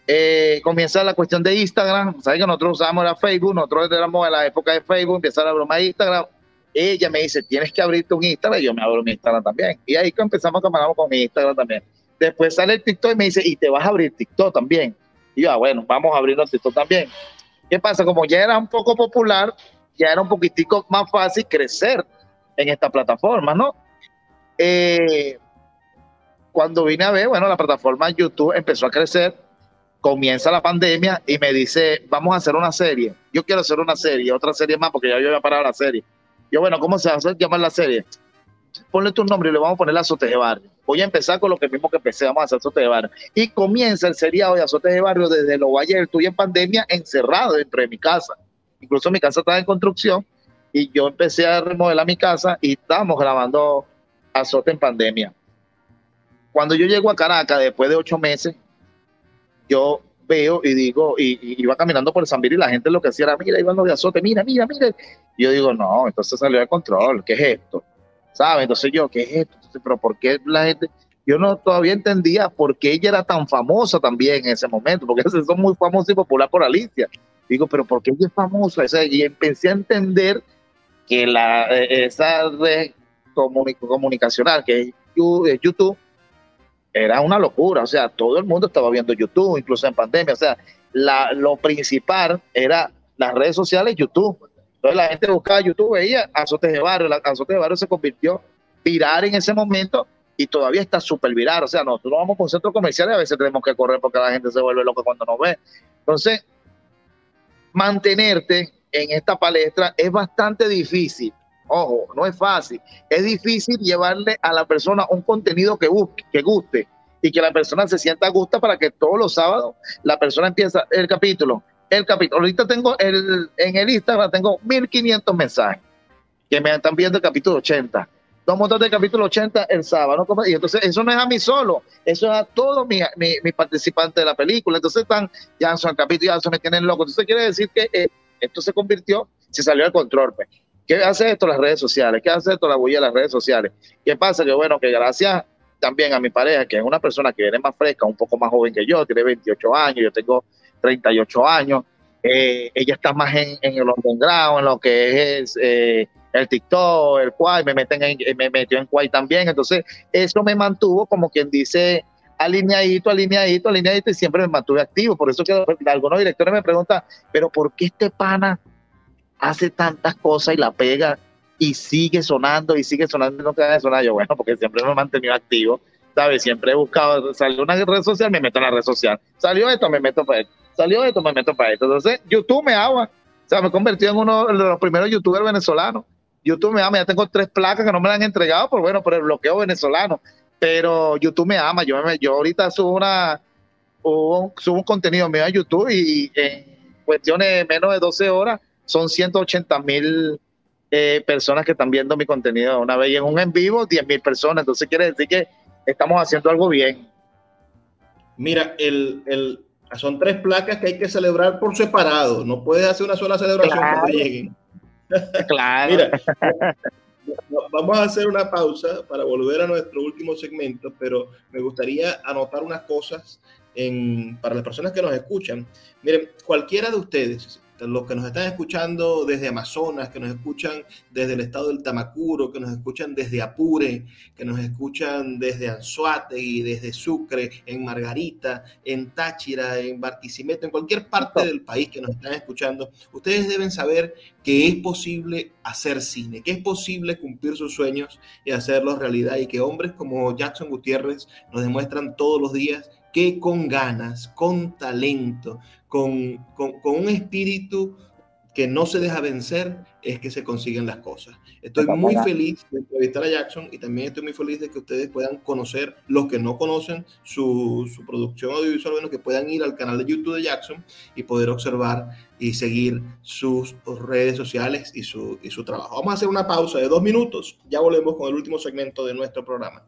Eh, comienza la cuestión de Instagram, sabes que nosotros usamos la Facebook, nosotros éramos en la época de Facebook, empieza la broma de Instagram, ella me dice, tienes que abrirte un Instagram, y yo me abro mi Instagram también, y ahí empezamos a con mi Instagram también. Después sale el TikTok y me dice, y te vas a abrir TikTok también. Y yo, ah, bueno, vamos a abrirnos TikTok también. ¿Qué pasa? Como ya era un poco popular, ya era un poquitico más fácil crecer en esta plataforma, ¿no? Eh, cuando vine a ver, bueno, la plataforma YouTube empezó a crecer, comienza la pandemia y me dice, vamos a hacer una serie. Yo quiero hacer una serie, otra serie más, porque ya yo había parado la serie. Yo, bueno, ¿cómo se va a llamar la serie? Ponle tu nombre y le vamos a poner la Azotes de Barrio. Voy a empezar con lo que mismo que empecé, vamos a hacer Azotes de Barrio. Y comienza el seriado de Azotes de Barrio desde los valles del en pandemia, encerrado dentro de mi casa. Incluso mi casa estaba en construcción y yo empecé a remodelar mi casa y estábamos grabando Azote en pandemia. Cuando yo llego a Caracas, después de ocho meses, yo veo y digo, y, iba caminando por el San y la gente lo que hacía era, mira, iban los de azote, mira, mira, mira. Y yo digo, no, entonces salió de control, ¿qué es esto? ¿Sabes? Entonces yo, ¿qué es esto? pero ¿por qué la gente? Yo no todavía entendía por qué ella era tan famosa también en ese momento, porque [laughs] son muy famosos y popular por Alicia. Digo, pero ¿por qué ella es famosa? y empecé a entender que la, eh, esa red comunicacional que es YouTube era una locura, o sea, todo el mundo estaba viendo YouTube, incluso en pandemia, o sea, la, lo principal era las redes sociales YouTube. Entonces la gente buscaba YouTube, veía Azotes de Barrio, la Azotes de Barrio se convirtió viral en ese momento y todavía está súper viral, o sea, nosotros vamos con centros comerciales a veces tenemos que correr porque la gente se vuelve loca cuando nos ve. Entonces, mantenerte en esta palestra es bastante difícil. Ojo, no es fácil. Es difícil llevarle a la persona un contenido que, busque, que guste y que la persona se sienta a gusto para que todos los sábados la persona empieza el capítulo. El capítulo. Ahorita tengo el, en el Instagram tengo 1500 mensajes que me están viendo el capítulo 80. Dos montones de capítulo 80 el sábado. Y entonces eso no es a mí solo, eso es a todos mis, participantes de la película. Entonces están, ya son el capítulo, se me tienen loco. Entonces quiere decir que eh, esto se convirtió, se salió al control. Pues. ¿Qué hace esto las redes sociales? ¿Qué hace esto la bulla de las redes sociales? ¿Qué pasa? Que bueno, que gracias también a mi pareja, que es una persona que viene más fresca, un poco más joven que yo, tiene 28 años, yo tengo 38 años, eh, ella está más en, en, el underground, en lo que es eh, el TikTok, el Quai, me, meten en, me metió en Quai también, entonces eso me mantuvo como quien dice alineadito, alineadito, alineadito y siempre me mantuve activo, por eso que algunos directores me preguntan, pero ¿por qué este pana hace tantas cosas y la pega y sigue sonando y sigue sonando y no queda de sonar. Yo, bueno, porque siempre me he mantenido activo, ¿sabes? Siempre he buscado, salió una red social, me meto en la red social. Salió esto, me meto para esto. Salió esto, me meto para esto. Entonces, YouTube me ama. O sea, me he convertido en uno de los primeros youtubers venezolanos. YouTube me ama, ya tengo tres placas que no me las han entregado por, bueno, por el bloqueo venezolano. Pero YouTube me ama. Yo, yo ahorita subo una, subo un contenido mío a YouTube y en cuestiones de menos de 12 horas son 180 mil eh, personas que están viendo mi contenido. Una vez en un en vivo, 10 mil personas. Entonces quiere decir que estamos haciendo algo bien. Mira, el, el, son tres placas que hay que celebrar por separado. No puedes hacer una sola celebración cuando lleguen. [laughs] [laughs] Claro. Mira, vamos a hacer una pausa para volver a nuestro último segmento, pero me gustaría anotar unas cosas en, para las personas que nos escuchan. Miren, cualquiera de ustedes, los que nos están escuchando desde Amazonas, que nos escuchan desde el estado del Tamacuro, que nos escuchan desde Apure, que nos escuchan desde Anzuategui, desde Sucre, en Margarita, en Táchira, en Barquisimeto, en cualquier parte del país que nos están escuchando, ustedes deben saber que es posible hacer cine, que es posible cumplir sus sueños y hacerlos realidad y que hombres como Jackson Gutiérrez nos demuestran todos los días que con ganas, con talento, con, un espíritu que no se deja vencer, es que se consiguen las cosas. Estoy muy feliz de entrevistar a Jackson y también estoy muy feliz de que ustedes puedan conocer, los que no conocen su, producción audiovisual, bueno, que puedan ir al canal de YouTube de Jackson y poder observar y seguir sus redes sociales y su, y su trabajo. Vamos a hacer una pausa de dos minutos, ya volvemos con el último segmento de nuestro programa.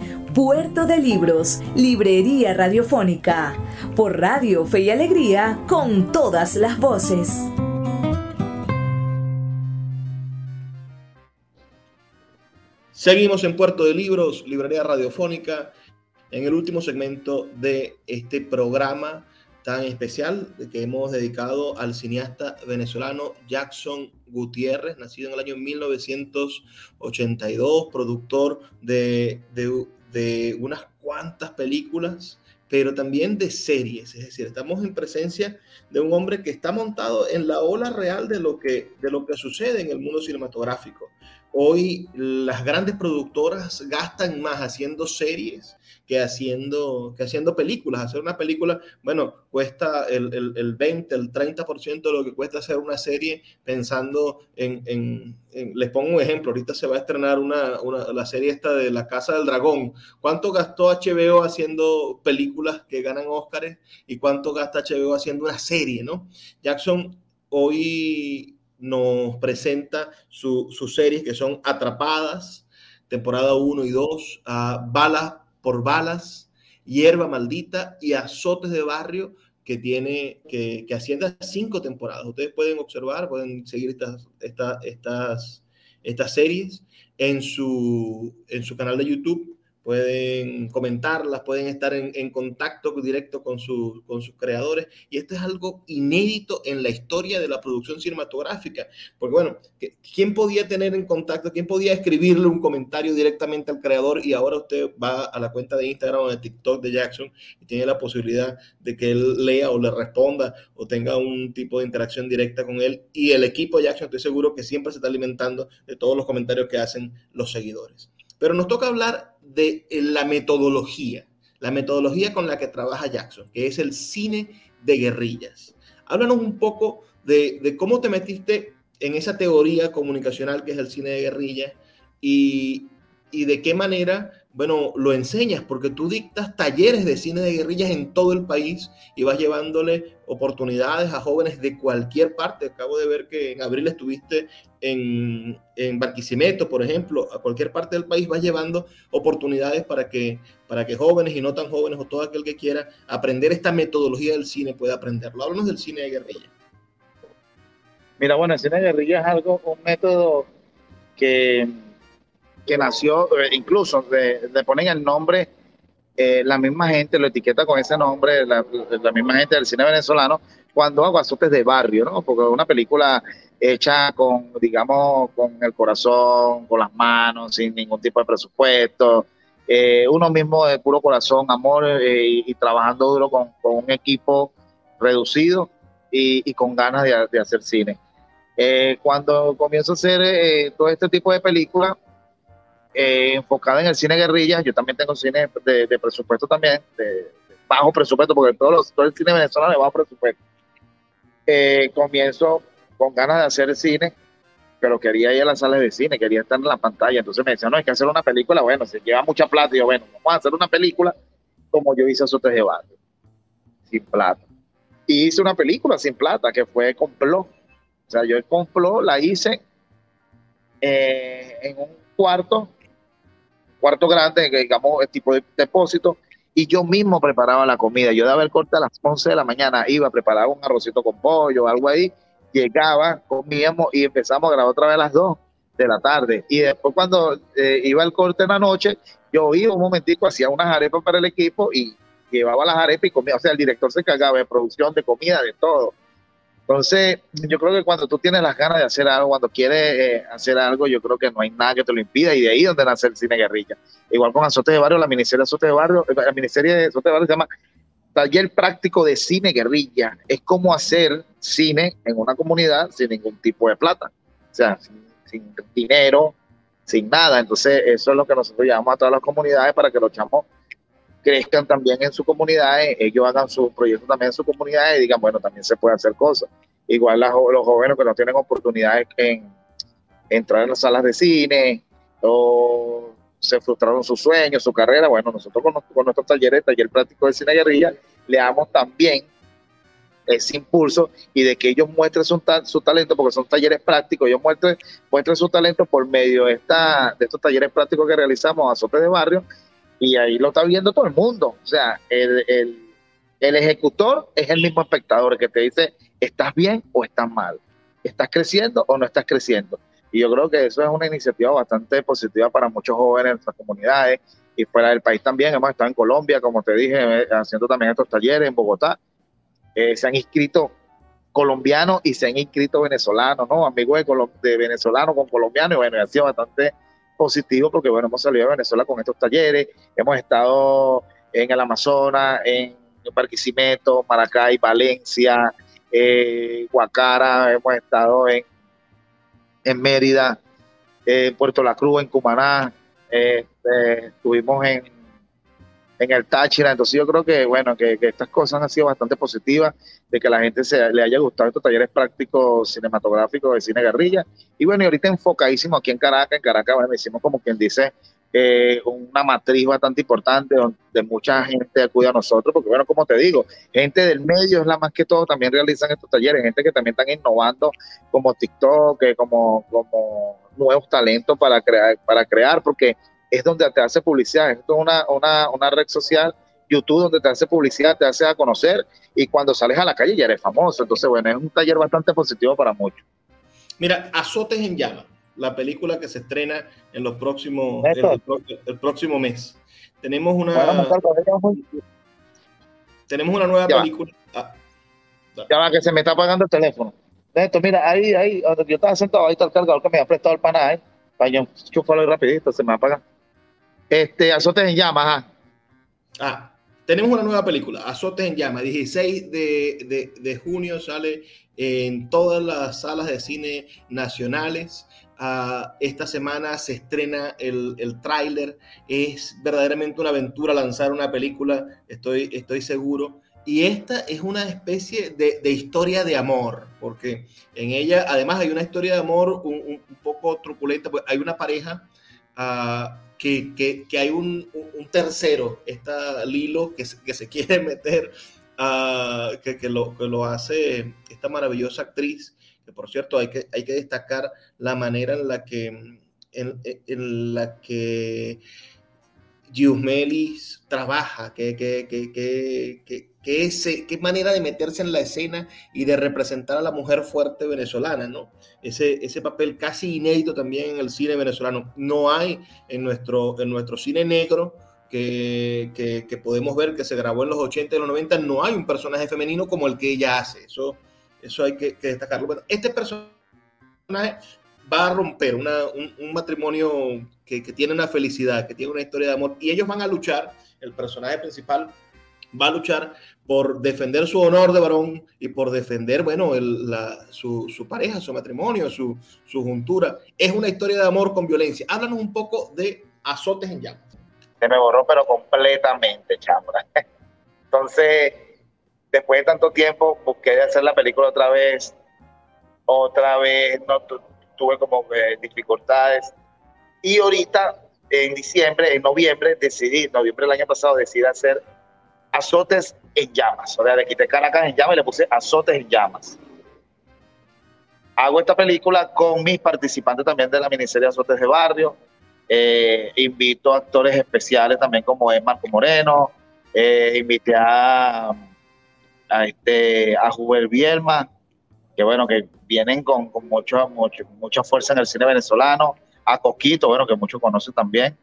Puerto de Libros, Librería Radiofónica, por Radio Fe y Alegría, con todas las voces. Seguimos en Puerto de Libros, Librería Radiofónica, en el último segmento de este programa tan especial que hemos dedicado al cineasta venezolano Jackson Gutiérrez, nacido en el año 1982, productor de, de, de unas cuantas películas, pero también de series. Es decir, estamos en presencia de un hombre que está montado en la ola real de lo que, de lo que sucede en el mundo cinematográfico. Hoy las grandes productoras gastan más haciendo series que haciendo, que haciendo películas. Hacer una película, bueno, cuesta el, el, el 20, el 30% de lo que cuesta hacer una serie pensando en, en, les pongo un ejemplo, ahorita se va a estrenar una, una, la serie esta de La Casa del Dragón. ¿Cuánto gastó HBO haciendo películas que ganan Óscares y cuánto gasta HBO haciendo una serie, no? Jackson hoy nos presenta su, sus series que son Atrapadas, temporada 1 y 2, a Balas por Balas, Hierba Maldita y Azotes de Barrio, que tiene, que, que asciende a cinco temporadas. Ustedes pueden observar, pueden seguir estas, estas, estas, series en su, en su canal de YouTube pueden comentarlas, pueden estar en, en contacto directo con, su, con, sus creadores. Y esto es algo inédito en la historia de la producción cinematográfica. Porque bueno, ¿quién podía tener en contacto, quién podía escribirle un comentario directamente al creador? Y ahora usted va a la cuenta de Instagram o de TikTok de Jackson y tiene la posibilidad de que él lea o le responda o tenga un tipo de interacción directa con él. Y el equipo de Jackson, estoy seguro que siempre se está alimentando de todos los comentarios que hacen los seguidores. Pero nos toca hablar de la metodología, la metodología con la que trabaja Jackson, que es el cine de guerrillas. Háblanos un poco de, cómo te metiste en esa teoría comunicacional que es el cine de guerrillas y, y de qué manera bueno, lo enseñas porque tú dictas talleres de cine de guerrillas en todo el país y vas llevándole oportunidades a jóvenes de cualquier parte. Acabo de ver que en abril estuviste en, en Barquisimeto, por ejemplo, a cualquier parte del país vas llevando oportunidades para que, para que jóvenes y no tan jóvenes o todo aquel que quiera aprender esta metodología del cine pueda aprenderlo. Háblanos del cine de guerrilla. Mira, bueno, el cine de guerrilla es algo, un método que que nació, eh, incluso le, ponen el nombre, eh, la misma gente lo etiqueta con ese nombre, la, misma gente del cine venezolano, cuando hago azotes de barrio, ¿no? Porque una película hecha con, digamos, con el corazón, con las manos, sin ningún tipo de presupuesto, eh, uno mismo de puro corazón, amor y, trabajando duro con, con, un equipo reducido y, con ganas de, hacer cine. Cuando comienzo a hacer todo este tipo de películas, eh, enfocada en el cine guerrilla. Yo también tengo cine de, de presupuesto también, de, bajo presupuesto, porque todo, los, todo el cine venezolano es bajo presupuesto. Eh, comienzo con ganas de hacer cine, pero quería ir a las salas de cine, quería estar en la pantalla. Entonces me decían, no, hay que hacer una película. Bueno, se lleva mucha plata. Y yo, bueno, vamos a hacer una película como yo hice Azotes de Barrio, sin plata. Y hice una película sin plata, que fue Complot. O sea, yo el Complot la hice eh, en un cuarto cuarto grande, digamos, tipo de depósito, y yo mismo preparaba la comida. Yo daba el corte a las 11 de la mañana, iba, preparaba un arrocito con pollo, algo ahí, llegaba, comíamos y empezamos a grabar otra vez a las 2 de la tarde. Y después cuando eh, iba el corte en la noche, yo iba un momentico, hacía unas arepas para el equipo y llevaba las arepas y comía. O sea, el director se encargaba de producción, de comida, de todo. Entonces, yo creo que cuando tú tienes las ganas de hacer algo, cuando quieres eh, hacer algo, yo creo que no hay nada que te lo impida y de ahí donde nace el cine guerrilla. Igual con Azote de Barrio, la miniserie Azote de Barrio, eh, la miniserie de Azote de Barrio se llama Taller Práctico de Cine Guerrilla. Es como hacer cine en una comunidad sin ningún tipo de plata. O sea, sin, sin dinero, sin nada. Entonces, eso es lo que nosotros llamamos a todas las comunidades para que los chamos crezcan también en su comunidad, ellos hagan su proyecto también en su comunidad y digan, bueno, también se puede hacer cosas. Igual los jóvenes que no tienen oportunidades en entrar en las salas de cine o se frustraron sus sueños, su carrera, bueno, nosotros con, con nuestros talleres, taller práctico de cine guerrilla, le damos también ese impulso y de que ellos muestren su, su talento, porque son talleres prácticos, ellos muestren, muestren su talento por medio de, esta, de estos talleres prácticos que realizamos a Azote de Barrio, y ahí lo está viendo todo el mundo. O sea, el, el, el ejecutor es el mismo espectador que te dice, ¿estás bien o estás mal? ¿Estás creciendo o no estás creciendo? Y yo creo que eso es una iniciativa bastante positiva para muchos jóvenes en nuestras comunidades y fuera del país también. Hemos estado en Colombia, como te dije, eh, haciendo también estos talleres en Bogotá. Eh, se han inscrito colombianos y se han inscrito venezolanos, ¿no? Amigos de, de venezolanos con colombianos, y bueno, ha sido bastante positivo porque, bueno, hemos salido de Venezuela con estos talleres, hemos estado en el Amazonas, en Barquisimeto, Maracay, Valencia, eh, Guacara, hemos estado en, en Mérida, en Puerto La Cruz, en Cumaná, este, estuvimos en en el Táchira. Entonces yo creo que, bueno, que, estas cosas han sido bastante positivas, de que la gente se, le haya gustado estos talleres prácticos cinematográficos de cine guerrilla. Y bueno, y ahorita enfocadísimo aquí en Caracas, en Caracas, bueno, hicimos como quien dice, eh, una matriz bastante importante donde mucha gente acude a nosotros, porque bueno, como te digo, gente del medio es la más que todo, también realizan estos talleres, gente que también están innovando como TikTok, como, como nuevos talentos para crear, para crear, porque es donde te hace publicidad. Esto es una, una, una red social, YouTube, donde te hace publicidad, te hace a conocer y cuando sales a la calle ya eres famoso. Entonces, bueno, es un taller bastante positivo para muchos. Mira, Azotes en Llama, la película que se estrena en los próximos, el, próximo mes. Tenemos una, tenemos una nueva película. Ah, ya va, que se me está apagando el teléfono. Esto, mira, ahí, ahí, donde yo estaba sentado, ahí está el cargador que me ha prestado el pana, ¿eh? Para yo rapidito, se me apaga. Este, Azotes en Llamas. Ah, tenemos una nueva película, Azotes en Llamas. 16 de, junio sale en todas las salas de cine nacionales. Ah, esta semana se estrena el, el tráiler. Es verdaderamente una aventura lanzar una película, estoy, estoy seguro. Y esta es una especie de, historia de amor, porque en ella además hay una historia de amor un, poco truculenta, pues hay una pareja uh, que, hay un, tercero, esta Lilo, que, que se [laughs] quiere meter, uh, que, lo, que lo hace esta maravillosa actriz, que por cierto hay que, hay que destacar la manera en la que, en, la que Giusmelis trabaja, que, que, que, qué manera de meterse en la escena y de representar a la mujer fuerte venezolana, ¿no? Ese, ese papel casi inédito también en el cine venezolano. No hay en nuestro, en nuestro cine negro que, que, podemos ver que se grabó en los 80 y los 90, no hay un personaje femenino como el que ella hace. Eso, eso hay que, destacarlo. este personaje va a romper una, un, matrimonio que, que tiene una felicidad, que tiene una historia de amor, y ellos van a luchar, el personaje principal va a luchar por defender su honor de varón y por defender, bueno, su, pareja, su matrimonio, su, juntura. Es una historia de amor con violencia. Háblanos un poco de Azotes en Llamas. Se me borró, pero completamente, chambra. [laughs] Entonces, después de tanto tiempo, busqué de hacer la película otra vez. Otra vez, no tuve como eh, dificultades. Y ahorita, en diciembre, en noviembre, decidí, noviembre del año pasado, decidí hacer azotes en llamas. O sea, le quité Caracas en llamas y le puse azotes en llamas. Hago esta película con mis participantes también de la miniserie Azotes de Barrio. Eh, invito a actores especiales también como es Marco Moreno. Eh, invité a, a, este, a Bielma, que bueno, que vienen con, con mucho, mucho, mucha fuerza en el cine venezolano. A Coquito, bueno, que muchos conocen también.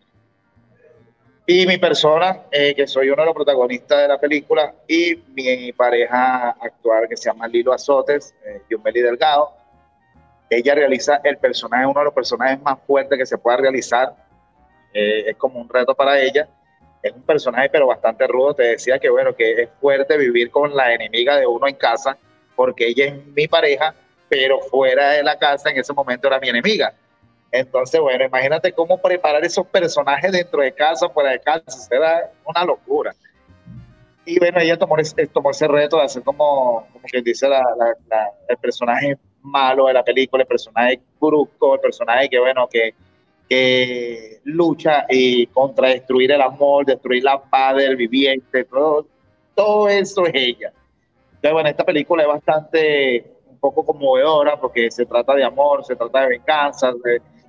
Y mi persona, eh, que soy uno de los protagonistas de la película, y mi pareja actual, que se llama Lilo Azotes, eh, Yumeli Delgado, ella realiza el personaje, uno de los personajes más fuertes que se pueda realizar. Eh, es como un reto para ella. Es un personaje, pero bastante rudo. Te decía que, bueno, que es fuerte vivir con la enemiga de uno en casa, porque ella es mi pareja, pero fuera de la casa en ese momento era mi enemiga. Entonces, bueno, imagínate cómo preparar esos personajes dentro de casa, fuera de casa, será una locura. Y bueno, ella tomó, tomó ese reto de hacer como, como que dice el personaje malo de la película, el personaje brusco, el personaje que, bueno, que, que lucha y contra destruir el amor, destruir la paz del viviente, todo, todo eso es ella. Entonces, bueno, esta película es bastante un poco conmovedora porque se trata de amor, se trata de venganza,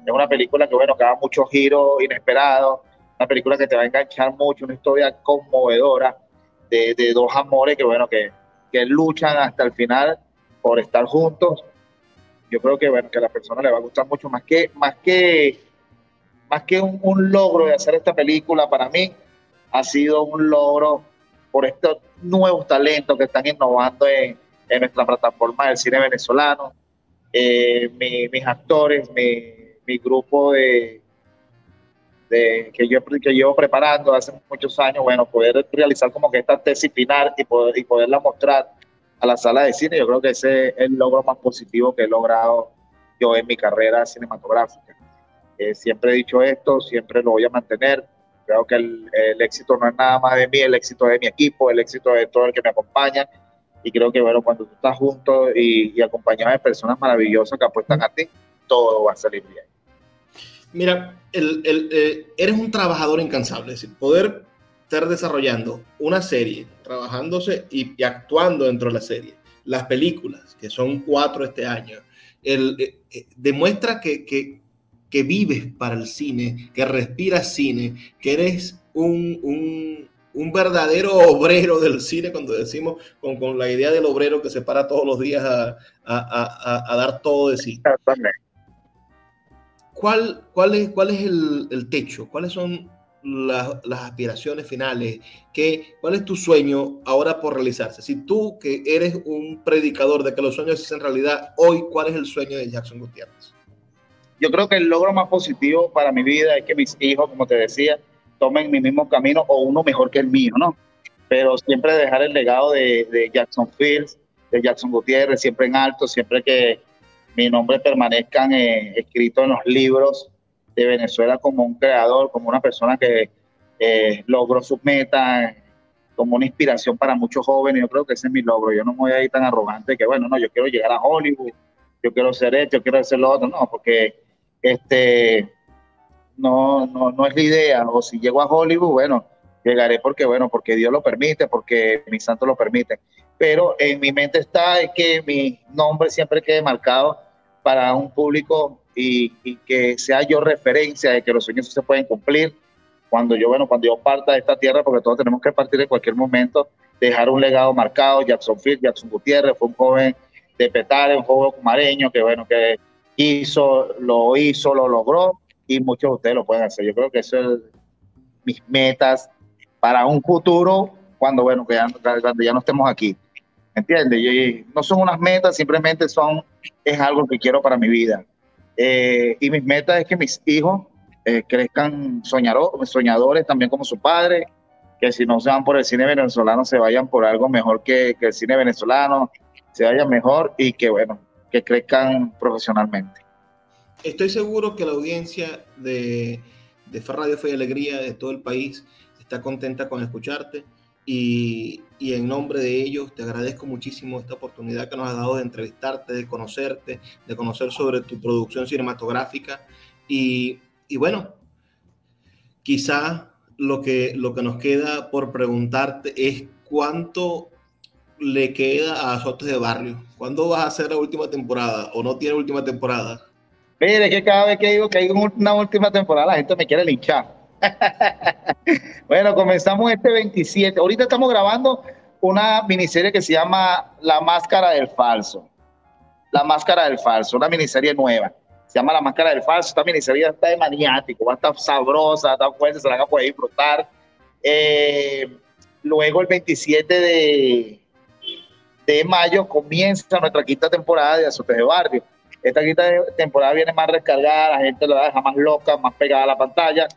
es una película que, bueno, que da muchos giros inesperados, una película que te va a enganchar mucho, una historia conmovedora de, de dos amores que, bueno, que, que luchan hasta el final por estar juntos. Yo creo que bueno que a la persona le va a gustar mucho más que más que más que un, logro de hacer esta película para mí ha sido un logro por estos nuevos talentos que están innovando en, en nuestra plataforma del cine venezolano. Eh, mis actores mi, mi grupo de, que yo que llevo preparando hace muchos años bueno poder realizar como que esta tesis final y poder y poderla mostrar a la sala de cine. Yo creo que ese es el logro más positivo que he logrado yo en mi carrera cinematográfica. Eh, siempre he dicho esto, siempre lo voy a mantener. Creo que el, éxito no es nada más de mí, el éxito es de mi equipo, el éxito de todo el que me acompaña. Y creo que, bueno, cuando tú estás junto y acompañado de personas maravillosas que apuestan a ti, todo va a salir bien. Mira, el, el, eh, eres un trabajador incansable, es decir, poder estar desarrollando una serie, trabajándose y, actuando dentro de la serie, las películas, que son cuatro este año, el, eh, eh, demuestra que, que, vives para el cine, que respiras cine, que eres un, un, un verdadero obrero del cine, cuando decimos con, con, la idea del obrero que se para todos los días a, a, a, a dar todo de sí. ¿Cuál, cuál, es, ¿Cuál es el, techo? ¿Cuáles son las aspiraciones finales? ¿Qué, ¿Cuál es tu sueño ahora por realizarse? Si tú que eres un predicador de que los sueños se en realidad, hoy, ¿cuál es el sueño de Jackson Gutiérrez? Yo creo que el logro más positivo para mi vida es que mis hijos, como te decía, tomen mi mismo camino o uno mejor que el mío, ¿no? Pero siempre dejar el legado de, de Jackson Fields, de Jackson Gutiérrez, siempre en alto, siempre que mi nombre permanezca eh, escrito en los libros de Venezuela como un creador, como una persona que eh, logró sus metas, como una inspiración para muchos jóvenes. Yo creo que ese es mi logro. Yo no me voy a tan arrogante que, bueno, no, yo quiero llegar a Hollywood, yo quiero ser esto, yo quiero hacer lo otro. No, porque este, no, no, no es la idea. O si llego a Hollywood, bueno, llegaré porque, bueno, porque Dios lo permite, porque mis santos lo permiten. Pero en mi mente está que mi nombre siempre quede marcado para un público y, que sea yo referencia de que los sueños se pueden cumplir. Cuando yo, bueno, cuando yo parta de esta tierra, porque todos tenemos que partir en cualquier momento, dejar un legado marcado. Jackson Field, Jackson Gutiérrez fue un joven de Petare, un joven cumareño que, bueno, que hizo, lo hizo, lo logró y muchos de ustedes lo pueden hacer. Yo creo que eso es mis metas para un futuro cuando, bueno, ya, cuando ya no estemos aquí. ¿Entiendes? Y no son unas metas, simplemente son, es algo que quiero para mi vida. Eh, y mis metas es que mis hijos eh, crezcan soñadores también como su padre, que si no se van por el cine venezolano, se vayan por algo mejor que, que el cine venezolano, se vayan mejor y que, bueno, que crezcan profesionalmente. Estoy seguro que la audiencia de, de Radio Fe y Alegría de todo el país está contenta con escucharte y, en nombre de ellos te agradezco muchísimo esta oportunidad que nos has dado de entrevistarte, de conocerte, de conocer sobre tu producción cinematográfica. Y, bueno, quizá lo que, lo que nos queda por preguntarte es cuánto le queda a Azotes de Barrio. ¿Cuándo vas a hacer la última temporada o no tiene última temporada? Mire, que cada vez que digo que hay una última temporada, la gente me quiere linchar. Bueno, comenzamos este 27. Ahorita estamos grabando una miniserie que se llama La Máscara del Falso. La Máscara del Falso, una miniserie nueva. Se llama La Máscara del Falso. Esta miniserie está de maniático, va a estar sabrosa, está fuerte, se la van a poder disfrutar. Eh, luego el 27 de, de mayo comienza nuestra quinta temporada de Azotes de Barrio. Esta quinta temporada viene más recargada, la gente la deja más loca, más pegada a la pantalla.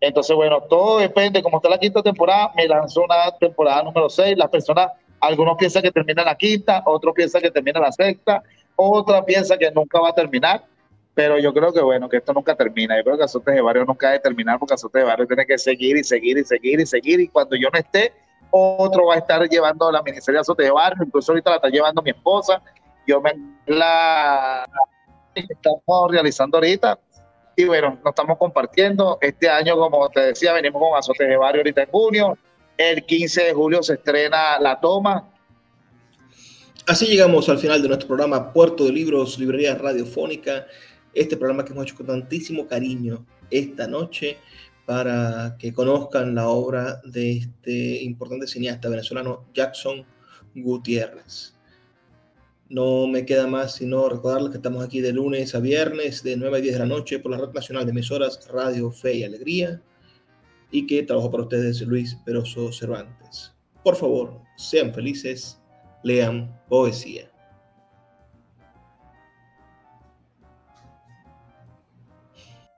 Entonces, bueno, todo depende. Como está la quinta temporada, me lanzó una temporada número 6. Las personas, algunos piensan que termina la quinta, otros piensan que termina la sexta, otra piensa que nunca va a terminar. pero yo creo que bueno, que esto nunca termina. Yo creo que Azotes de Barrio nunca debe terminar porque Azotes de Barrio tiene que seguir y seguir y seguir y seguir. Y cuando yo no esté, otro va a estar llevando la miniserie Azotes de Barrio. Incluso ahorita la está llevando mi esposa. Yo me la estamos realizando ahorita. Y bueno, nos estamos compartiendo. Este año, como te decía, venimos con Azotes de Barrio ahorita en junio. El 15 de julio se estrena La Toma. Así llegamos al final de nuestro programa Puerto de Libros, Librería Radiofónica. Este programa que hemos hecho con tantísimo cariño esta noche para que conozcan la obra de este importante cineasta venezolano Jackson Gutiérrez. No me queda más sino recordarles que estamos aquí de lunes a viernes de 9 a 10 de la noche por la Red Nacional de Emisoras Radio Fe y Alegría y que trabajo para ustedes Luis Peroso Cervantes. Por favor, sean felices lean poesía.